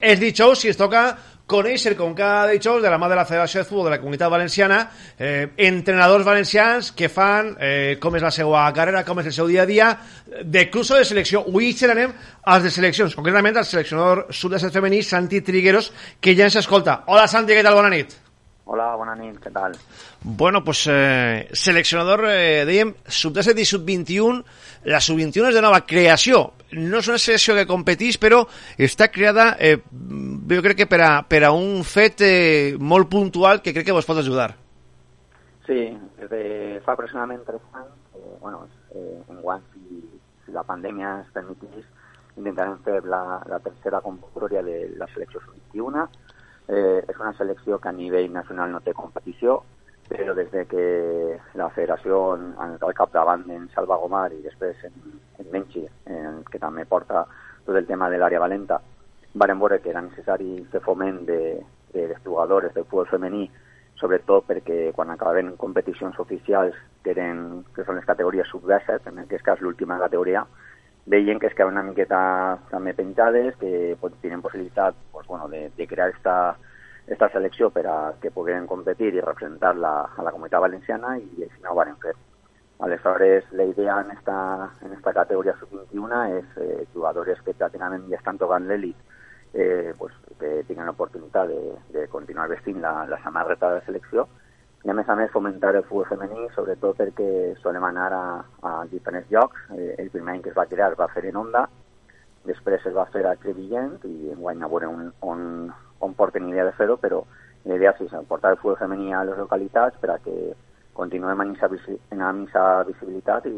És dijous i es toca conèixer, com cada dijous, de la mà de la Federació de Futbol de la Comunitat Valenciana, eh, entrenadors valencians que fan eh, com és la seva carrera, com és el seu dia a dia, de clubs o de selecció. Avui xerrarem als de seleccions, concretament al seleccionador sud-est femení, Santi Trigueros, que ja ens escolta. Hola, Santi, què tal? Bona nit. Hola, bona nit, què tal? Bueno, pues eh, seleccionador, eh, dèiem, sub-17 i sub-21, la sub-21 és de nova creació. No és una selecció que competeix, però està creada, eh, jo crec que per a, per a un fet eh, molt puntual que crec que vos pot ajudar. Sí, des de fa aproximadament 3 anys, eh, bueno, eh, en guany, si, si la pandèmia es permetís, intentarem fer la, la tercera convocatòria de la selecció sub-21, Eh, és una selecció que a nivell nacional no té competició, però des de que la federació el capdavant en Salva Gomar i després en, en Menchi, en, que també porta tot el tema de l'àrea valenta, varen veure que era necessari fer foment de, de les jugadores del futbol femení, sobretot perquè quan acabaven competicions oficials, que, eren, que són les categories sub-17, en aquest cas l'última categoria, veien que es quedaven una miqueta també penjades, que tenen possibilitat pues, bueno, de, de crear esta, esta selecció per a que puguin competir i representar la, a la comunitat valenciana i així no ho van fer. Aleshores, la idea en esta, en esta categoria sub-21 és eh, jugadores que pràcticament ja estan tocant l'elit eh, pues, que tinguin l'oportunitat de, de continuar vestint la, la samarreta de selecció i a més a més fomentar el futbol femení, sobretot perquè solem anar a, a diferents llocs. Eh, el primer any que es va crear es va fer en Onda, després es va fer a Crevillent i enguany a veure on, on, on porten idea de fer-ho, però la idea és portar el futbol femení a les localitats per a que continuem en aquesta visibilitat i,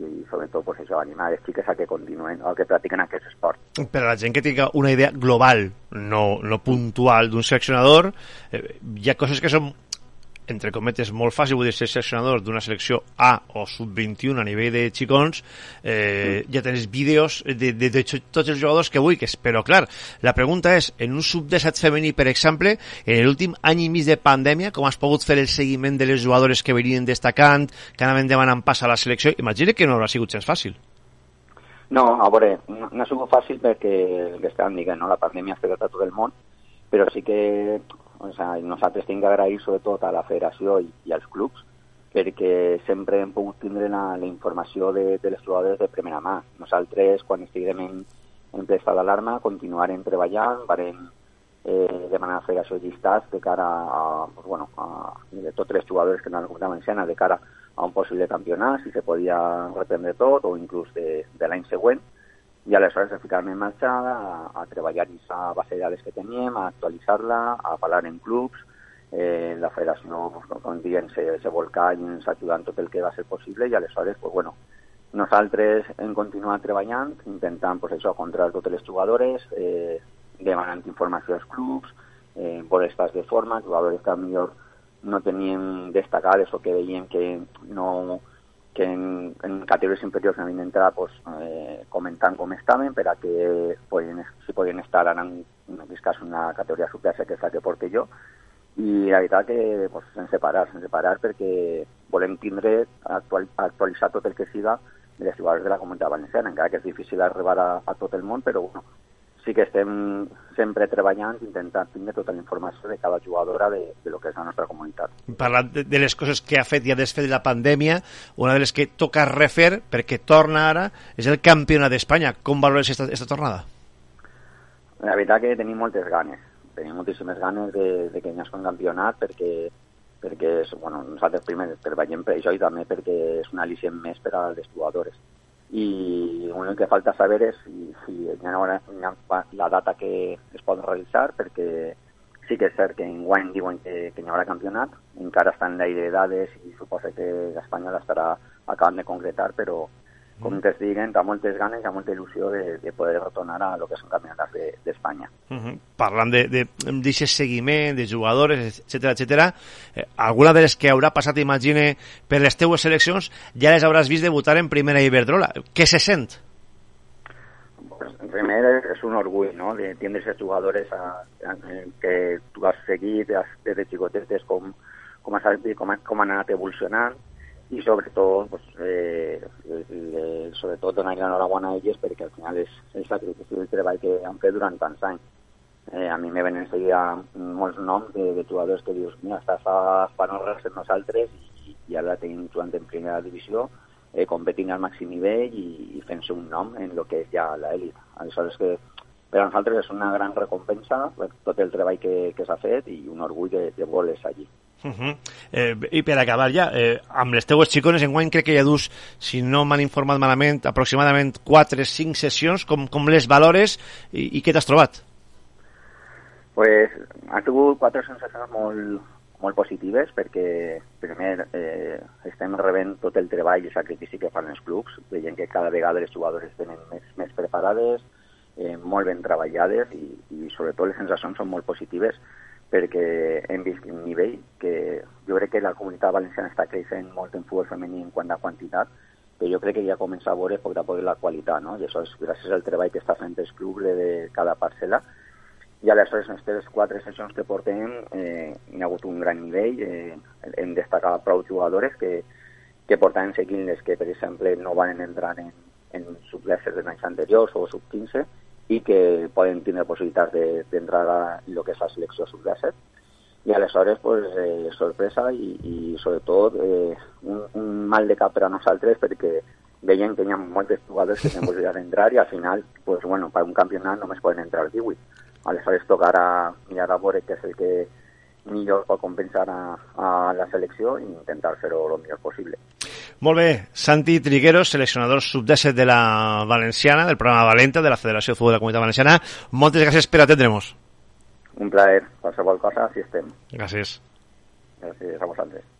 i sobretot pues, això, animar les xiques a que continuen o que practiquen aquest esport. Per a la gent que tinga una idea global, no, no puntual d'un seleccionador, eh, hi ha coses que són entre cometes, molt fàcil, vull dir, ser seleccionador d'una selecció A o sub-21 a nivell de xicons, eh, mm. ja tens vídeos de, de, de tots els jugadors que vulguis, però clar, la pregunta és, en un sub-17 femení, per exemple, en l'últim any i mig de pandèmia, com has pogut fer el seguiment de les jugadores que venien destacant, que anaven demanant pas a la selecció, imagina que no haurà sigut gens fàcil. No, a veure, no, no ha sigut fàcil perquè el que estàvem dient, no? la pandèmia ha afectat a tot el món, però sí que o sigui, nosaltres tinc que agrair sobretot a la federació i, i als clubs perquè sempre hem pogut tindre la, la informació de, de les jugadores de primera mà. Nosaltres, quan estiguem en, en ple d'alarma, continuarem treballant, farem eh, demanar a la federació llistats de cara a, pues, bueno, a, de totes les jugadores que no han la comunitat valenciana de cara a un possible campionat, si se podia reprendre tot, o inclús de, de l'any següent, i aleshores a ficar-me en marxa a, a treballar aquesta base de dades que teníem, a actualitzar-la, a parlar en clubs, eh, la federació, com dient, se, se volcà i ens ajudant tot el que va ser possible i aleshores, pues, bueno, nosaltres hem continuat treballant, intentant pues, això, controlar totes les jugadores, eh, demanant informació als clubs, eh, de forma, jugadores que millor no tenien destacades o que veiem que no, que en, en categories inferiors havien d'entrar pues, eh, comentant com estaven per a que podien, si podien estar ara en, en aquest cas una categoria superior que és la que porte jo i la veritat que pues, sense parar, sense parar perquè volem tindre actual, actualitzar tot el que siga de les jugadores de la comunitat valenciana, encara que és difícil arribar a, a tot el món, però bueno, sí que estem sempre treballant intentant tindre tota la informació de cada jugadora de, de lo que és la nostra comunitat. Parlant de, de les coses que ha fet i ha desfet de la pandèmia, una de les que toca refer, perquè torna ara, és el campionat d'Espanya. Com valores aquesta tornada? La veritat que tenim moltes ganes. Tenim moltíssimes ganes de, de que hi hagi un campionat perquè perquè és, bueno, nosaltres primer treballem per això i també perquè és un al·licient més per a les jugadores i l'únic que falta saber és si, si la data que es pot realitzar, perquè sí que és cert que en guany diuen que, que hi haurà campionat, encara està en l'aire de dades i suposa que l'Espanyol estarà acabant de concretar, però, com mm. es diguen, amb moltes ganes i amb molta il·lusió de, de poder retornar a lo que són campionats d'Espanya. De, uh -huh. Parlant d'aquest de, de, seguiment, de jugadores, etc etc. Eh, alguna de les que haurà passat, imagine, per les teues seleccions, ja les hauràs vist debutar en primera Iberdrola. Què se sent? Pues, primer és un orgull, ¿no?, de tindre aquests jugadores a, a, que tu has seguit des de xicotetes com, com, has, com, com han anat evolucionant, i sobretot, pues, eh, sobretot donar l'enhorabona a elles perquè al final és el sacrifici del treball que han fet durant tants anys. Eh, a mi me venen seguida molts noms de, de jugadors que dius, mira, estàs a Panorres amb nosaltres i, i ara tenim jugant en primera divisió, eh, competint al màxim nivell i, i fent-se un nom en el que és ja l'elit. Aleshores que per a nosaltres és una gran recompensa per tot el treball que, que s'ha fet i un orgull de, de voler allí. Uh -huh. eh, I per acabar ja, eh, amb les teues xicones, en guany crec que ja dus, si no m'han informat malament, aproximadament 4-5 sessions, com, com les valores i, i què t'has trobat? Pues ha sigut quatre sensacions molt, molt positives perquè primer eh, estem rebent tot el treball i sacrifici que fan els clubs, veient que cada vegada les jugadores tenen més, més preparades, eh, molt ben treballades i, i sobretot les sensacions són molt positives perquè hem vist un nivell que jo crec que la comunitat valenciana està creixent molt en futbol femení en quant a quantitat, però jo crec que ja comença a veure poc a poc la qualitat, no? I això és gràcies al treball que està fent el club de cada parcel·la. I aleshores, en aquestes quatre sessions que portem, eh, hi ha hagut un gran nivell, eh, hem destacat prou jugadores que, que portaven seguint les que, per exemple, no van entrar en, en sub-10 de anys anteriors o sub-15, i que poden tindre possibilitats d'entrar de, a el que és la selecció sub-17 i aleshores pues, eh, sorpresa i, i sobretot eh, un, un mal de cap per a nosaltres perquè veiem que hi ha moltes jugadors que tenen possibilitat d'entrar i al final, pues, bueno, per un campionat només poden entrar 18. Aleshores tocarà mirar a veure què és el que millor pot compensar a, a la selecció i intentar fer-ho el millor possible. Molt bé, Santi Trigueros, seleccionador sub-17 de la Valenciana, del programa Valenta, de la Federació de Futbol de la Comunitat Valenciana. Moltes gràcies per atendre'ns. Un plaer. Qualsevol cosa, si estem. Gràcies. Gràcies a vosaltres.